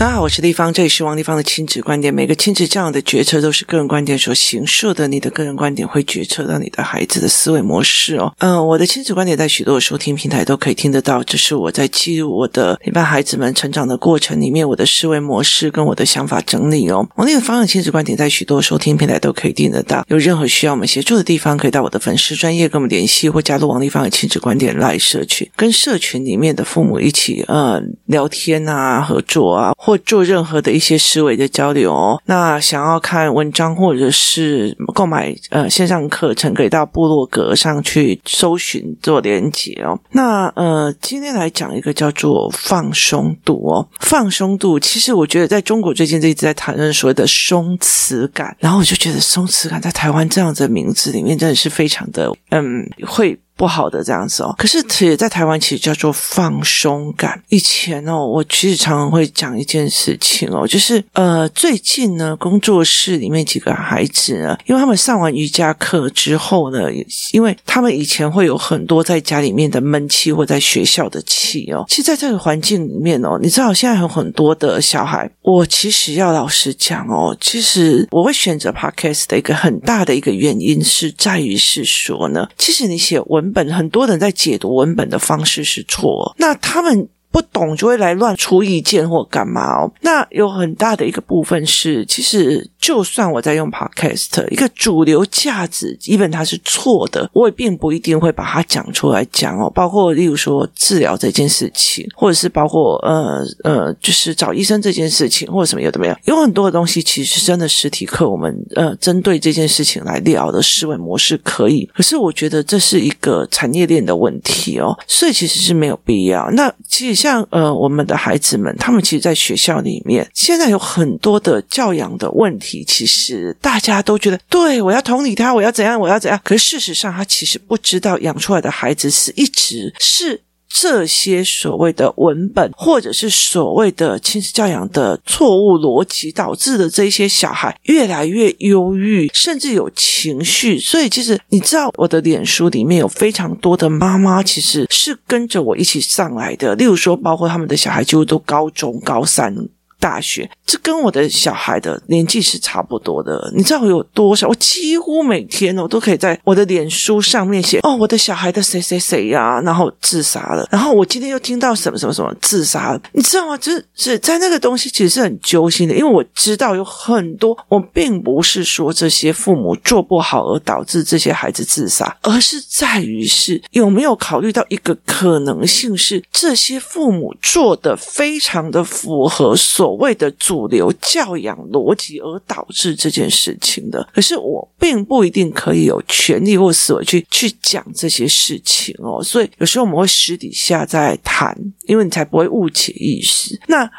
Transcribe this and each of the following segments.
大家好，我是丽芳，这里是王立芳的亲子观点。每个亲子这样的决策都是个人观点所形塑的，你的个人观点会决策到你的孩子的思维模式哦。嗯、我的亲子观点在许多的收听平台都可以听得到，这是我在记录我的陪伴孩子们成长的过程里面，我的思维模式跟我的想法整理哦。王立芳的亲子观点在许多收听平台都可以听得到，有任何需要我们协助的地方，可以到我的粉丝专业跟我们联系，或加入王立芳的亲子观点来社群，跟社群里面的父母一起呃聊天啊，合作啊。或做任何的一些思维的交流哦。那想要看文章或者是购买呃线上课程，可以到部落格上去搜寻做连结哦。那呃，今天来讲一个叫做放松度哦。放松度，其实我觉得在中国最近一直在谈论所谓的松弛感，然后我就觉得松弛感在台湾这样子的名字里面真的是非常的嗯会。不好的这样子哦，可是也在台湾其实叫做放松感。以前哦，我其实常常会讲一件事情哦，就是呃，最近呢，工作室里面几个孩子呢，因为他们上完瑜伽课之后呢，因为他们以前会有很多在家里面的闷气或在学校的气哦，其实在这个环境里面哦，你知道现在有很多的小孩，我其实要老实讲哦，其实我会选择 Podcast 的一个很大的一个原因是在于是说呢，其实你写文。本很多人在解读文本的方式是错，那他们。不懂就会来乱出意见或干嘛哦。那有很大的一个部分是，其实就算我在用 Podcast，一个主流价值，即便它是错的，我也并不一定会把它讲出来讲哦。包括例如说治疗这件事情，或者是包括呃呃，就是找医生这件事情，或者什么有的没有，有很多的东西其实真的实体课我们呃针对这件事情来聊的思维模式可以，可是我觉得这是一个产业链的问题哦，所以其实是没有必要。那其实。像呃，我们的孩子们，他们其实，在学校里面，现在有很多的教养的问题。其实大家都觉得，对，我要同理他，我要怎样，我要怎样。可是事实上，他其实不知道，养出来的孩子是一直是。这些所谓的文本，或者是所谓的亲子教养的错误逻辑，导致的这些小孩越来越忧郁，甚至有情绪。所以，其实你知道，我的脸书里面有非常多的妈妈，其实是跟着我一起上来的。例如说，包括他们的小孩几乎都高中高三。大学，这跟我的小孩的年纪是差不多的。你知道我有多少？我几乎每天我都可以在我的脸书上面写哦，我的小孩的谁谁谁呀，然后自杀了。然后我今天又听到什么什么什么自杀了，你知道吗？就是是在那个东西其实是很揪心的，因为我知道有很多，我并不是说这些父母做不好而导致这些孩子自杀，而是在于是有没有考虑到一个可能性是这些父母做的非常的符合所。所谓的主流教养逻辑而导致这件事情的，可是我并不一定可以有权利或思维去去讲这些事情哦，所以有时候我们会私底下在谈，因为你才不会误解意思。那。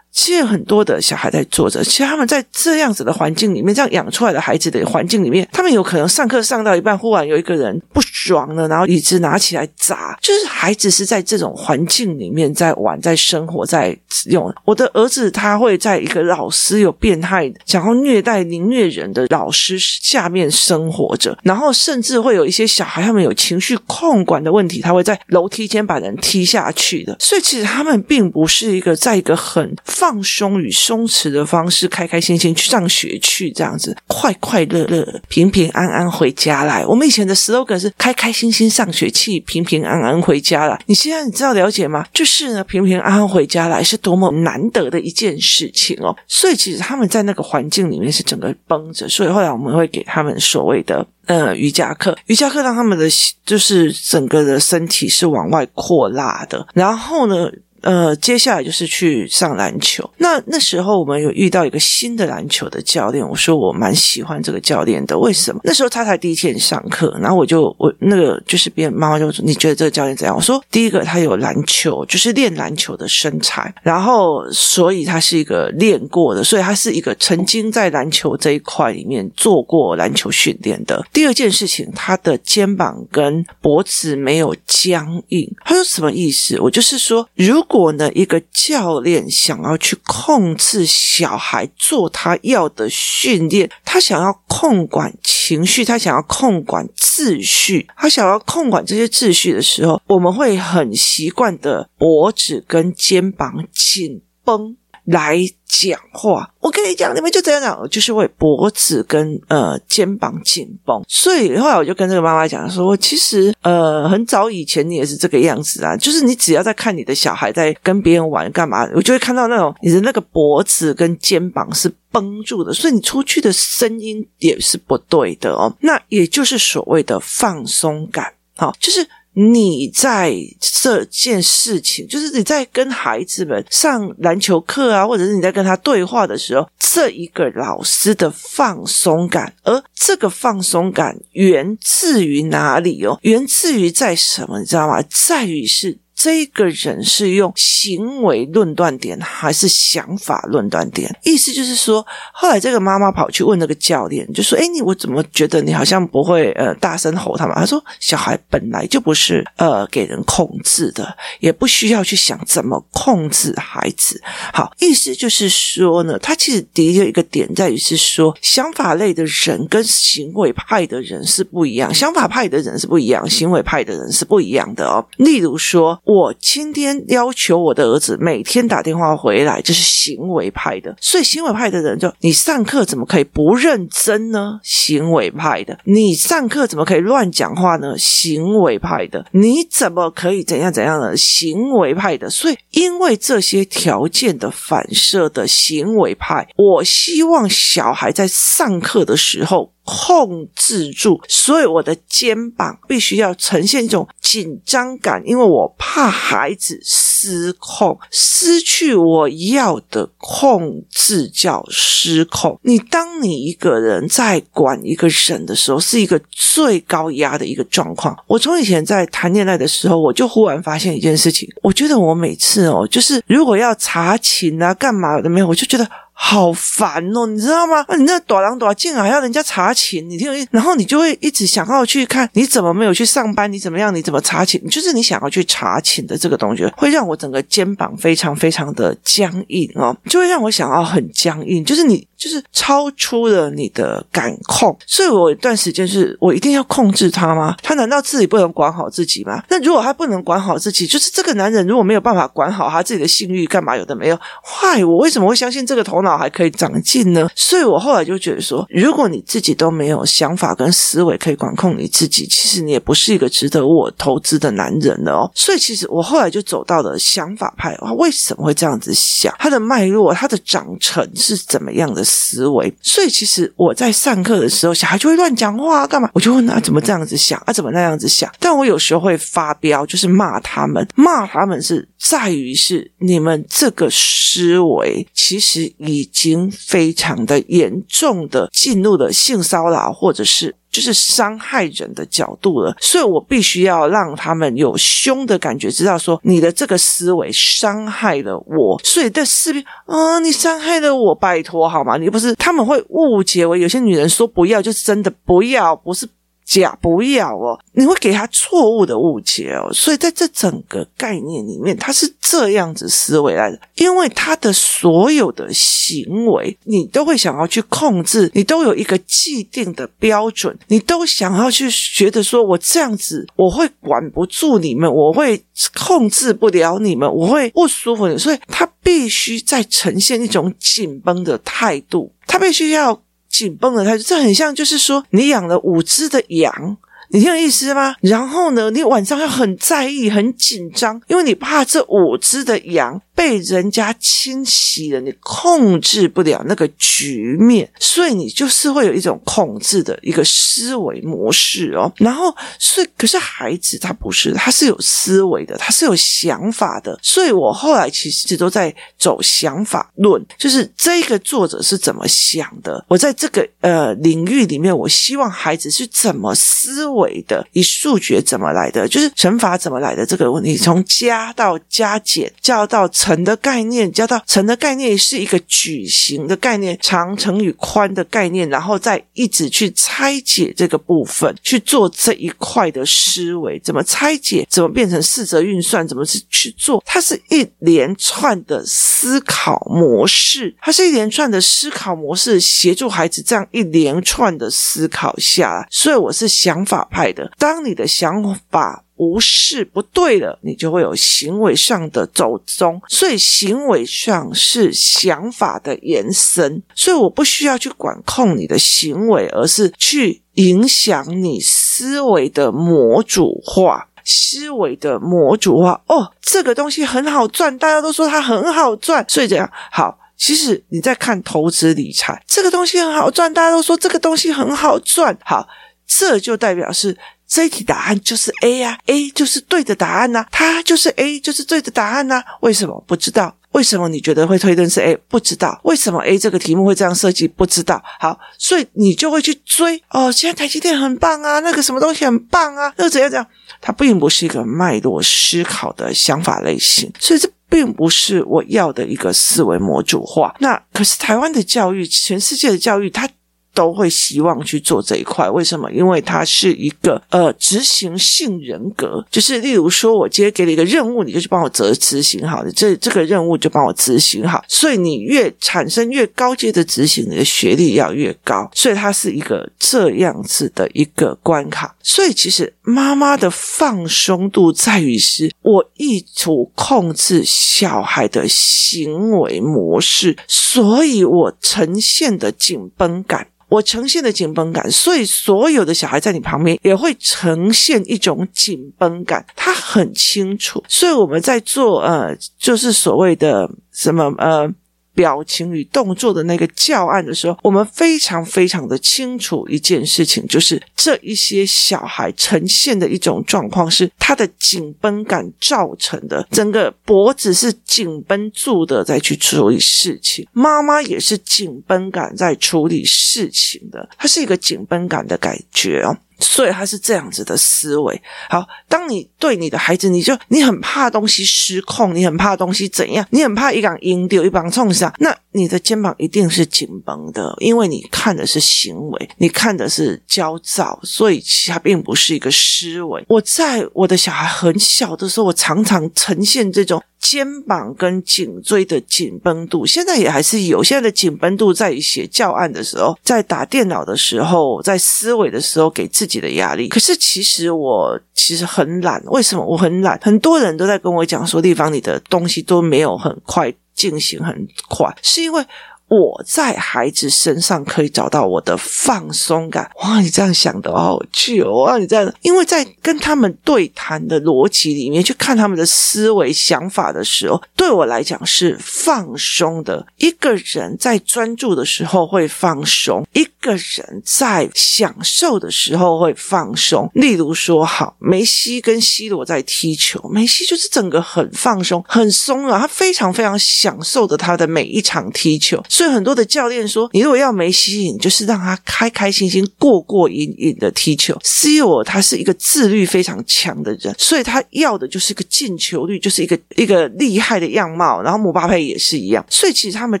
其实很多的小孩在做着，其实他们在这样子的环境里面，这样养出来的孩子的环境里面，他们有可能上课上到一半，忽然有一个人不爽了，然后椅子拿起来砸。就是孩子是在这种环境里面在玩、在生活、在用。我的儿子他会在一个老师有变态、想要虐待、凌虐人的老师下面生活着，然后甚至会有一些小孩他们有情绪控管的问题，他会在楼梯间把人踢下去的。所以其实他们并不是一个在一个很。放放松与松弛的方式，开开心心去上学去，这样子快快乐乐、平平安安回家来。我们以前的 slogan 是“开开心心上学去，平平安安回家来”。你现在你知道了解吗？就是呢，平平安安回家来是多么难得的一件事情哦。所以其实他们在那个环境里面是整个绷着。所以后来我们会给他们所谓的呃瑜伽课，瑜伽课让他们的就是整个的身体是往外扩拉的。然后呢，呃，接下来就是去上篮球。那那时候我们有遇到一个新的篮球的教练，我说我蛮喜欢这个教练的。为什么？那时候他才第一天上课，然后我就我那个就是别人妈妈就说，你觉得这个教练怎样？我说第一个他有篮球，就是练篮球的身材，然后所以他是一个练过的，所以他是一个曾经在篮球这一块里面做过篮球训练的。第二件事情，他的肩膀跟脖子没有僵硬。他说什么意思？我就是说如。如果呢，一个教练想要去控制小孩做他要的训练，他想要控管情绪，他想要控管秩序，他想要控管这些秩序的时候，我们会很习惯的脖子跟肩膀紧绷。来讲话。我跟你讲，你们就这样讲，就是会脖子跟呃肩膀紧绷。所以后来我就跟这个妈妈讲说，其实呃很早以前你也是这个样子啊，就是你只要在看你的小孩在跟别人玩干嘛，我就会看到那种你的那个脖子跟肩膀是绷住的，所以你出去的声音也是不对的哦。那也就是所谓的放松感，好，就是。你在这件事情，就是你在跟孩子们上篮球课啊，或者是你在跟他对话的时候，这一个老师的放松感，而这个放松感源自于哪里哦？源自于在什么？你知道吗？在于是。这个人是用行为论断点还是想法论断点？意思就是说，后来这个妈妈跑去问那个教练，就说：“哎，你我怎么觉得你好像不会呃大声吼他们？”他说：“小孩本来就不是呃给人控制的，也不需要去想怎么控制孩子。”好，意思就是说呢，他其实的确一个点在于是说，想法类的人跟行为派的人是不一样，想法派的人是不一样，行为派的人是不一样的哦。例如说。我今天要求我的儿子每天打电话回来，这是行为派的。所以行为派的人就，你上课怎么可以不认真呢？行为派的，你上课怎么可以乱讲话呢？行为派的，你怎么可以怎样怎样呢？行为派的。所以因为这些条件的反射的行为派，我希望小孩在上课的时候。控制住，所以我的肩膀必须要呈现一种紧张感，因为我怕孩子失控，失去我要的控制叫失控。你当你一个人在管一个人的时候，是一个最高压的一个状况。我从以前在谈恋爱的时候，我就忽然发现一件事情，我觉得我每次哦，就是如果要查寝啊，干嘛的没有，我就觉得。好烦哦，你知道吗？你那躲狼躲进啊，还要人家查寝，你听，然后你就会一直想要去看，你怎么没有去上班？你怎么样？你怎么查寝？就是你想要去查寝的这个东西，会让我整个肩膀非常非常的僵硬哦，就会让我想要很僵硬，就是你。就是超出了你的感控，所以我有一段时间是我一定要控制他吗？他难道自己不能管好自己吗？那如果他不能管好自己，就是这个男人如果没有办法管好他自己的性欲，干嘛有的没有？坏，我为什么会相信这个头脑还可以长进呢？所以我后来就觉得说，如果你自己都没有想法跟思维可以管控你自己，其实你也不是一个值得我投资的男人了哦。所以其实我后来就走到了想法派，为什么会这样子想？他的脉络，他的长成是怎么样的？思维，所以其实我在上课的时候，小孩就会乱讲话，干嘛？我就问他怎么这样子想啊，怎么那样子想？但我有时候会发飙，就是骂他们，骂他们是在于是你们这个思维其实已经非常的严重的进入了性骚扰，或者是。就是伤害人的角度了，所以我必须要让他们有凶的感觉，知道说你的这个思维伤害了我，所以在视频啊，你伤害了我，拜托好吗？你不是他们会误解为有些女人说不要就是真的不要，不是。假不要哦，你会给他错误的误解哦，所以在这整个概念里面，他是这样子思维来的，因为他的所有的行为，你都会想要去控制，你都有一个既定的标准，你都想要去觉得说，我这样子我会管不住你们，我会控制不了你们，我会不舒服你，所以他必须在呈现一种紧绷的态度，他必须要。紧绷的态度，这很像，就是说你养了五只的羊。你听有意思吗？然后呢，你晚上要很在意、很紧张，因为你怕这五只的羊被人家侵袭了，你控制不了那个局面，所以你就是会有一种控制的一个思维模式哦。然后，所以可是孩子他不是，他是有思维的，他是有想法的。所以我后来其实都在走想法论，就是这个作者是怎么想的。我在这个呃领域里面，我希望孩子是怎么思维。的，以数学怎么来的？就是乘法怎么来的这个问题，从加到加减，加到乘的概念，加到乘的概念是一个矩形的概念，长乘以宽的概念，然后再一直去拆解这个部分，去做这一块的思维，怎么拆解？怎么变成四则运算？怎么去去做？它是一连串的思考模式，它是一连串的思考模式，协助孩子这样一连串的思考下来。所以我是想法派的，当你的想法无视不对了，你就会有行为上的走钟。所以行为上是想法的延伸，所以我不需要去管控你的行为，而是去影响你思维的模组化。思维的模组化。哦，这个东西很好赚，大家都说它很好赚，所以这样好。其实你在看投资理财，这个东西很好赚，大家都说这个东西很好赚。好，这就代表是这一题答案就是 A 呀，A 就是对的答案呐，它就是 A 就是对的答案呐。为什么？不知道。为什么你觉得会推论是 A？不知道。为什么 A 这个题目会这样设计？不知道。好，所以你就会去追哦。现在台积电很棒啊，那个什么东西很棒啊，那个怎样怎样？它并不是一个脉络思考的想法类型，所以这。并不是我要的一个思维模组化。那可是台湾的教育，全世界的教育，它。都会希望去做这一块，为什么？因为它是一个呃执行性人格，就是例如说，我今天给你一个任务，你就去帮我执执行好的，这这个任务就帮我执行好。所以你越产生越高阶的执行，你的学历要越高。所以它是一个这样子的一个关卡。所以其实妈妈的放松度在于是，我意图控制小孩的行为模式，所以我呈现的紧绷感。我呈现的紧绷感，所以所有的小孩在你旁边也会呈现一种紧绷感，他很清楚。所以我们在做呃，就是所谓的什么呃。表情与动作的那个教案的时候，我们非常非常的清楚一件事情，就是这一些小孩呈现的一种状况是他的紧绷感造成的，整个脖子是紧绷住的，在去处理事情。妈妈也是紧绷感在处理事情的，它是一个紧绷感的感觉哦。所以他是这样子的思维。好，当你对你的孩子，你就你很怕东西失控，你很怕东西怎样，你很怕一杆阴掉，一棒冲上，那你的肩膀一定是紧绷的，因为你看的是行为，你看的是焦躁，所以其实它并不是一个思维。我在我的小孩很小的时候，我常常呈现这种。肩膀跟颈椎的紧绷度，现在也还是有。现在的紧绷度，在于写教案的时候，在打电脑的时候，在思维的时候，给自己的压力。可是其实我其实很懒，为什么我很懒？很多人都在跟我讲说，地方你的东西都没有很快进行，很快，是因为。我在孩子身上可以找到我的放松感。哇，你这样想的好有趣哦！哇，你这样，因为在跟他们对谈的逻辑里面去看他们的思维想法的时候，对我来讲是放松的。一个人在专注的时候会放松，一个人在享受的时候会放松。例如说，好，梅西跟 C 罗在踢球，梅西就是整个很放松、很松啊，他非常非常享受的他的每一场踢球。所以很多的教练说，你如果要梅西，你就是让他开开心心、过过瘾瘾的踢球。C 罗他是一个自律非常强的人，所以他要的就是一个进球率，就是一个一个厉害的样貌。然后姆巴佩也是一样，所以其实他们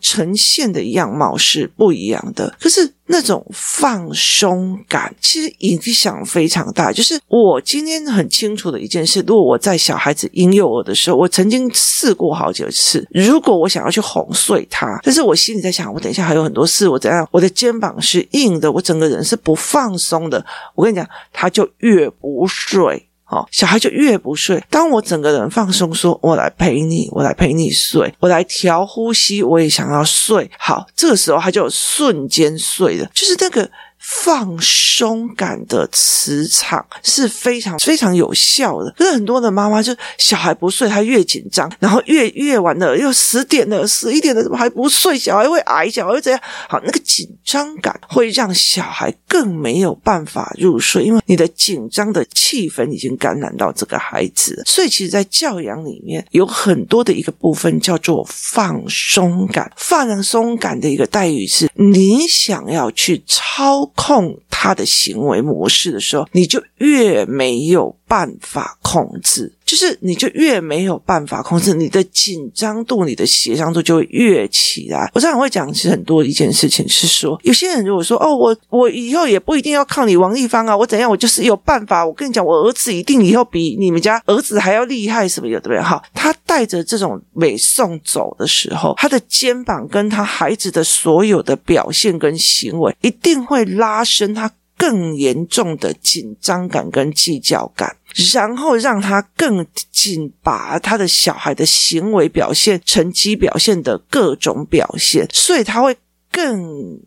呈现的样貌是不一样的。可是。那种放松感其实影响非常大。就是我今天很清楚的一件事：如果我在小孩子婴幼儿的时候，我曾经试过好几次。如果我想要去哄睡他，但是我心里在想，我等一下还有很多事，我怎样？我的肩膀是硬的，我整个人是不放松的。我跟你讲，他就越不睡。好，小孩就越不睡。当我整个人放松，说我来陪你，我来陪你睡，我来调呼吸，我也想要睡。好，这个时候他就瞬间睡了，就是那个。放松感的磁场是非常非常有效的。可是很多的妈妈就小孩不睡，她越紧张，然后越越晚了，又十点了、十一点了，怎么还不睡？小孩会矮，小孩会怎样？好，那个紧张感会让小孩更没有办法入睡，因为你的紧张的气氛已经感染到这个孩子。所以，其实，在教养里面有很多的一个部分叫做放松感。放松感的一个待遇是，你想要去超。控他的行为模式的时候，你就越没有办法控制，就是你就越没有办法控制你的紧张度，你的协商度就会越起来。我常常会讲，其实很多一件事情是说，有些人如果说哦，我我以后也不一定要靠你王丽芳啊，我怎样，我就是有办法。我跟你讲，我儿子一定以后比你们家儿子还要厉害，什么有对不对？哈，他带着这种美送走的时候，他的肩膀跟他孩子的所有的表现跟行为，一定会拉伸他。更严重的紧张感跟计较感，然后让他更紧把他的小孩的行为表现、成绩表现的各种表现，所以他会更。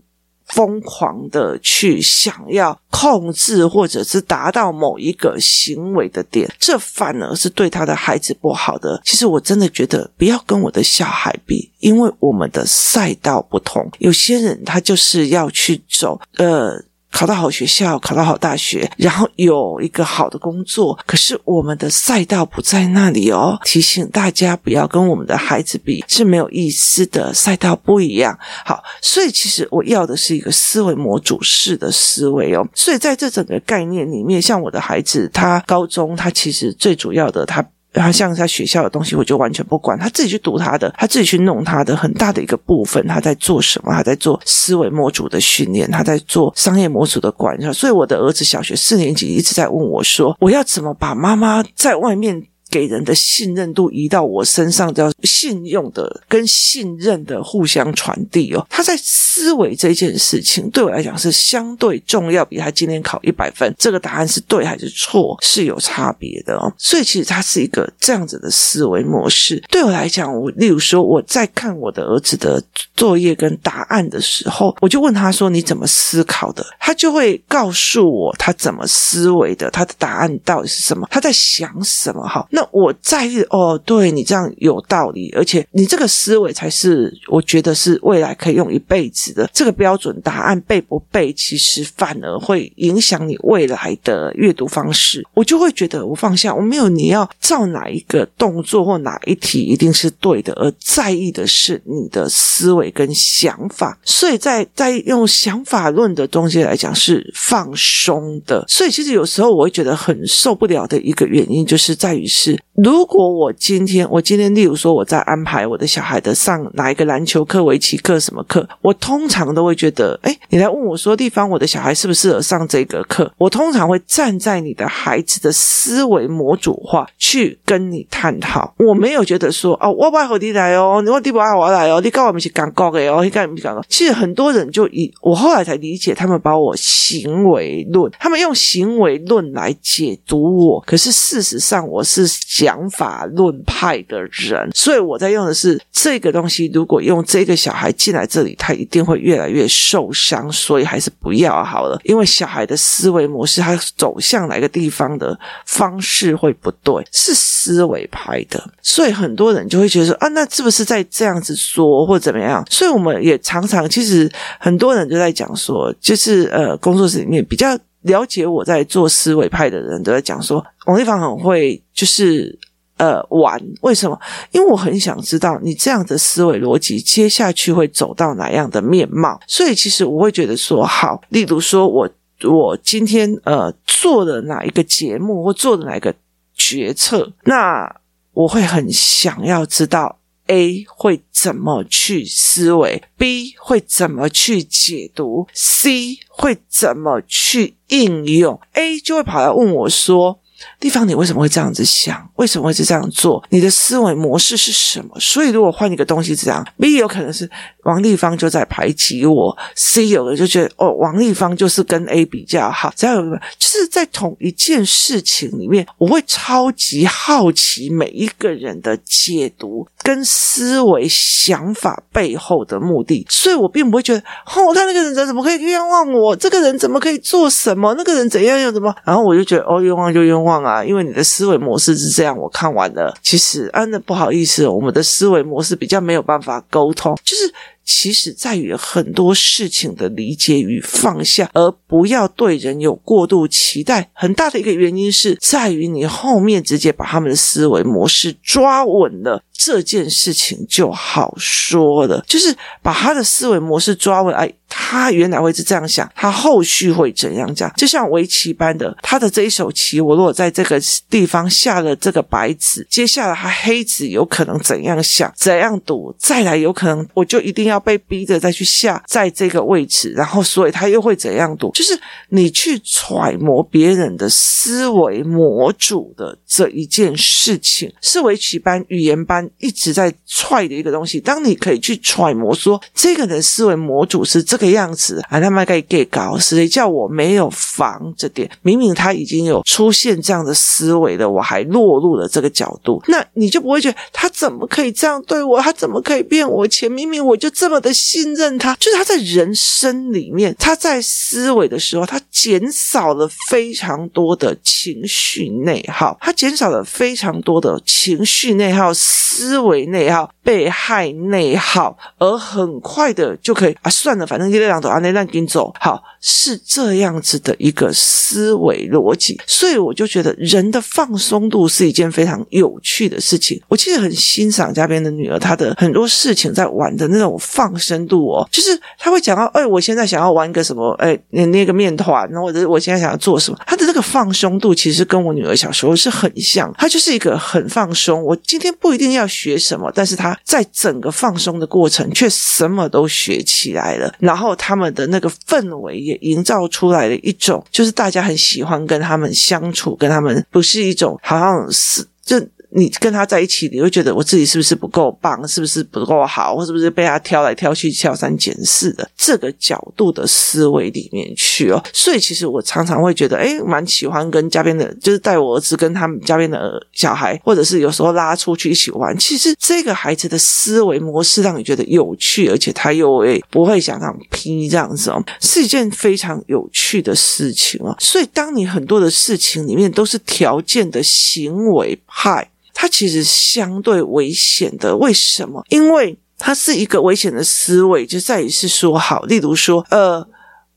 疯狂的去想要控制，或者是达到某一个行为的点，这反而是对他的孩子不好的。其实我真的觉得不要跟我的小孩比，因为我们的赛道不同。有些人他就是要去走，呃。考到好学校，考到好大学，然后有一个好的工作。可是我们的赛道不在那里哦。提醒大家不要跟我们的孩子比，是没有意思的。赛道不一样。好，所以其实我要的是一个思维模组式的思维哦。所以在这整个概念里面，像我的孩子，他高中，他其实最主要的他。然后像他学校的东西，我就完全不管，他自己去读他的，他自己去弄他的。很大的一个部分，他在做什么？他在做思维模组的训练，他在做商业模组的管理。所以我的儿子小学四年级一直在问我说：“我要怎么把妈妈在外面？”给人的信任度移到我身上，叫信用的跟信任的互相传递哦。他在思维这件事情对我来讲是相对重要，比他今天考一百分这个答案是对还是错是有差别的哦。所以其实他是一个这样子的思维模式。对我来讲，我例如说我在看我的儿子的作业跟答案的时候，我就问他说：“你怎么思考的？”他就会告诉我他怎么思维的，他的答案到底是什么，他在想什么。哈。我在意哦，对你这样有道理，而且你这个思维才是我觉得是未来可以用一辈子的这个标准答案背不背，其实反而会影响你未来的阅读方式。我就会觉得我放下，我没有你要照哪一个动作或哪一题一定是对的，而在意的是你的思维跟想法。所以在在用想法论的东西来讲是放松的。所以其实有时候我会觉得很受不了的一个原因，就是在于是。如果我今天，我今天，例如说我在安排我的小孩的上哪一个篮球课、围棋课、什么课，我通常都会觉得，哎，你来问我说，地方我的小孩适不适合上这个课？我通常会站在你的孩子的思维模组化去跟你探讨。我没有觉得说，哦，我不爱和你来哦，你问题不爱我来哦，你跟我们是讲过的哦，你跟我们讲过。其实很多人就以我后来才理解，他们把我行为论，他们用行为论来解读我，可是事实上我是。讲法论派的人，所以我在用的是这个东西。如果用这个小孩进来这里，他一定会越来越受伤，所以还是不要好了。因为小孩的思维模式，他走向哪个地方的方式会不对，是思维派的。所以很多人就会觉得说啊，那是不是在这样子说或怎么样？所以我们也常常，其实很多人就在讲说，就是呃，工作室里面比较。了解我在做思维派的人都在讲说，王立芳很会，就是呃玩。为什么？因为我很想知道你这样的思维逻辑接下去会走到哪样的面貌。所以其实我会觉得说，好，例如说我我今天呃做了哪一个节目或做了哪一个决策，那我会很想要知道。A 会怎么去思维，B 会怎么去解读，C 会怎么去应用，A 就会跑来问我说。地方，你为什么会这样子想？为什么会是这样做？你的思维模式是什么？所以，如果换一个东西，这样 B 有可能是王立芳就在排挤我，C 有的就觉得哦，王立芳就是跟 A 比较好。只要有，就是在同一件事情里面，我会超级好奇每一个人的解读跟思维想法背后的目的，所以我并不会觉得哦，他那个人怎么可以冤枉我？这个人怎么可以做什么？那个人怎样又怎么？然后我就觉得哦，冤枉就冤枉。啊，因为你的思维模式是这样，我看完了。其实，啊，那不好意思，我们的思维模式比较没有办法沟通，就是。其实在于很多事情的理解与放下，而不要对人有过度期待。很大的一个原因是在于你后面直接把他们的思维模式抓稳了，这件事情就好说了。就是把他的思维模式抓稳，哎，他原来会是这样想，他后续会怎样讲？就像围棋般的，他的这一手棋，我如果在这个地方下了这个白子，接下来他黑子有可能怎样想，怎样赌，再来有可能我就一定要。被逼着再去下在这个位置，然后所以他又会怎样赌？就是你去揣摩别人的思维模组的这一件事情，是围棋班、语言班一直在踹的一个东西。当你可以去揣摩说，这个人思维模组是这个样子，啊，他们可以给搞，谁叫我没有防这点？明明他已经有出现这样的思维了，我还落入了这个角度，那你就不会觉得他怎么可以这样对我？他怎么可以骗我钱？明明我就这么的信任他，就是他在人生里面，他在思维的时候，他减少了非常多的情绪内耗，他减少了非常多的情绪内耗、思维内耗、被害内耗，而很快的就可以啊，算了，反正就这两朵啊，那让给你走，好，是这样子的一个思维逻辑，所以我就觉得人的放松度是一件非常有趣的事情。我其实很欣赏家边的女儿，她的很多事情在玩的那种放生度哦，就是她会讲到，哎，我现在想要玩一个什么，哎，那那个面团，或者我现在想要做什么，她的那个放松度其实跟我女儿小时候是很像，她就是一个很放松。我今天不一定要学什么，但是他在整个放松的过程却什么都学起来了，然后他们的那个氛围也营造出来了一种，就是大家很喜欢跟他们相处，跟他们不是一种好像是就。你跟他在一起，你会觉得我自己是不是不够棒，是不是不够好，或是不是被他挑来挑去、挑三拣四的这个角度的思维里面去哦。所以其实我常常会觉得，哎，蛮喜欢跟家边的，就是带我儿子跟他们家边的小孩，或者是有时候拉出去一起玩。其实这个孩子的思维模式让你觉得有趣，而且他又诶不会想让批这样子哦，是一件非常有趣的事情哦。所以当你很多的事情里面都是条件的行为派。它其实相对危险的，为什么？因为它是一个危险的思维，就在于是说，好，例如说，呃。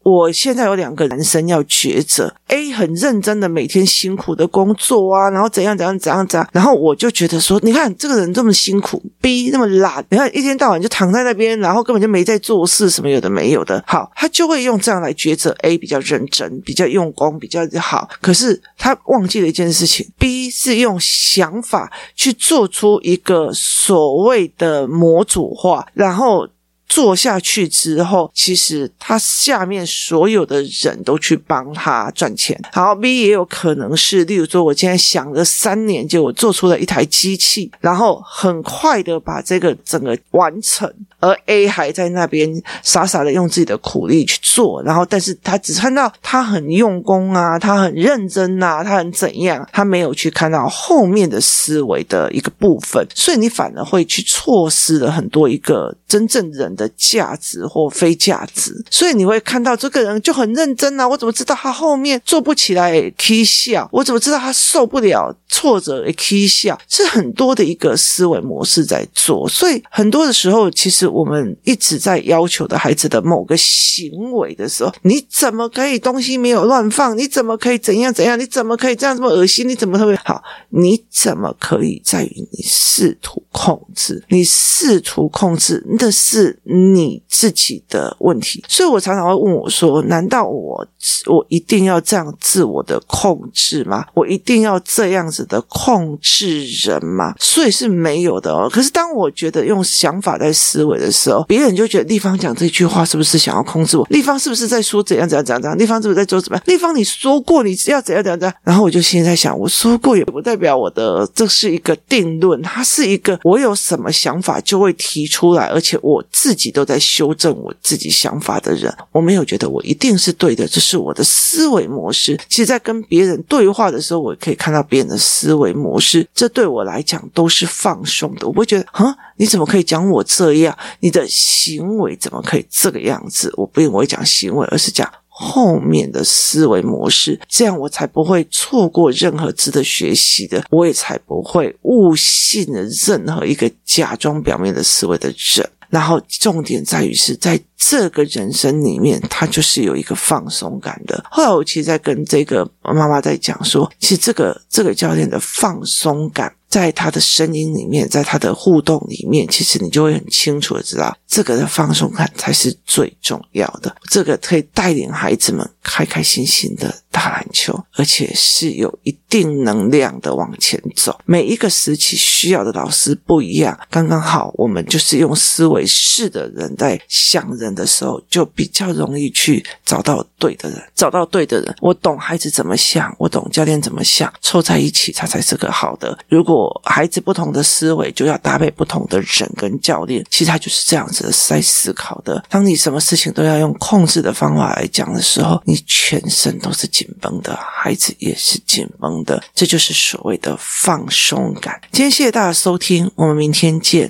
我现在有两个男生要抉择，A 很认真的每天辛苦的工作啊，然后怎样怎样怎样怎样，然后我就觉得说，你看这个人这么辛苦，B 那么懒，你看一天到晚就躺在那边，然后根本就没在做事，什么有的没有的，好，他就会用这样来抉择，A 比较认真，比较用功，比较好，可是他忘记了一件事情，B 是用想法去做出一个所谓的模组化，然后。做下去之后，其实他下面所有的人都去帮他赚钱。好，B 也有可能是，例如说，我今天想了三年，结果做出了一台机器，然后很快的把这个整个完成，而 A 还在那边傻傻的用自己的苦力去做，然后但是他只看到他很用功啊，他很认真啊，他很怎样，他没有去看到后面的思维的一个部分，所以你反而会去错失了很多一个真正人的。的价值或非价值，所以你会看到这个人就很认真啊！我怎么知道他后面做不起来？k 笑？我怎么知道他受不了挫折？k 笑？是很多的一个思维模式在做，所以很多的时候，其实我们一直在要求的孩子的某个行为的时候，你怎么可以东西没有乱放？你怎么可以怎样怎样？你怎么可以这样这么恶心？你怎么特别好？你怎么可以在于你试图控制？你试图控制那是。你自己的问题，所以我常常会问我说：“难道我我一定要这样自我的控制吗？我一定要这样子的控制人吗？”所以是没有的哦。可是当我觉得用想法在思维的时候，别人就觉得立方讲这句话是不是想要控制我？立方是不是在说怎样怎样怎样怎样？立方是不是在做什么？立方你说过你要怎样怎样怎样？然后我就现在想，我说过也不代表我的这是一个定论，它是一个我有什么想法就会提出来，而且我自己。都在修正我自己想法的人，我没有觉得我一定是对的，这是我的思维模式。其实，在跟别人对话的时候，我可以看到别人的思维模式，这对我来讲都是放松的。我不会觉得，啊，你怎么可以讲我这样？你的行为怎么可以这个样子？我不用我会讲行为，而是讲。后面的思维模式，这样我才不会错过任何值得学习的，我也才不会误信了任何一个假装表面的思维的人。然后重点在于是在这个人生里面，他就是有一个放松感的。后来我其实，在跟这个妈妈在讲说，其实这个这个教练的放松感。在他的声音里面，在他的互动里面，其实你就会很清楚的知道，这个的放松感才是最重要的。这个可以带领孩子们开开心心的打篮球，而且是有一定能量的往前走。每一个时期需要的老师不一样，刚刚好，我们就是用思维式的人在想人的时候，就比较容易去找到对的人，找到对的人。我懂孩子怎么想，我懂教练怎么想，凑在一起，他才是个好的。如果孩子不同的思维，就要搭配不同的人跟教练。其实他就是这样子在思考的。当你什么事情都要用控制的方法来讲的时候，你全身都是紧绷的，孩子也是紧绷的，这就是所谓的放松感。今天谢谢大家收听，我们明天见。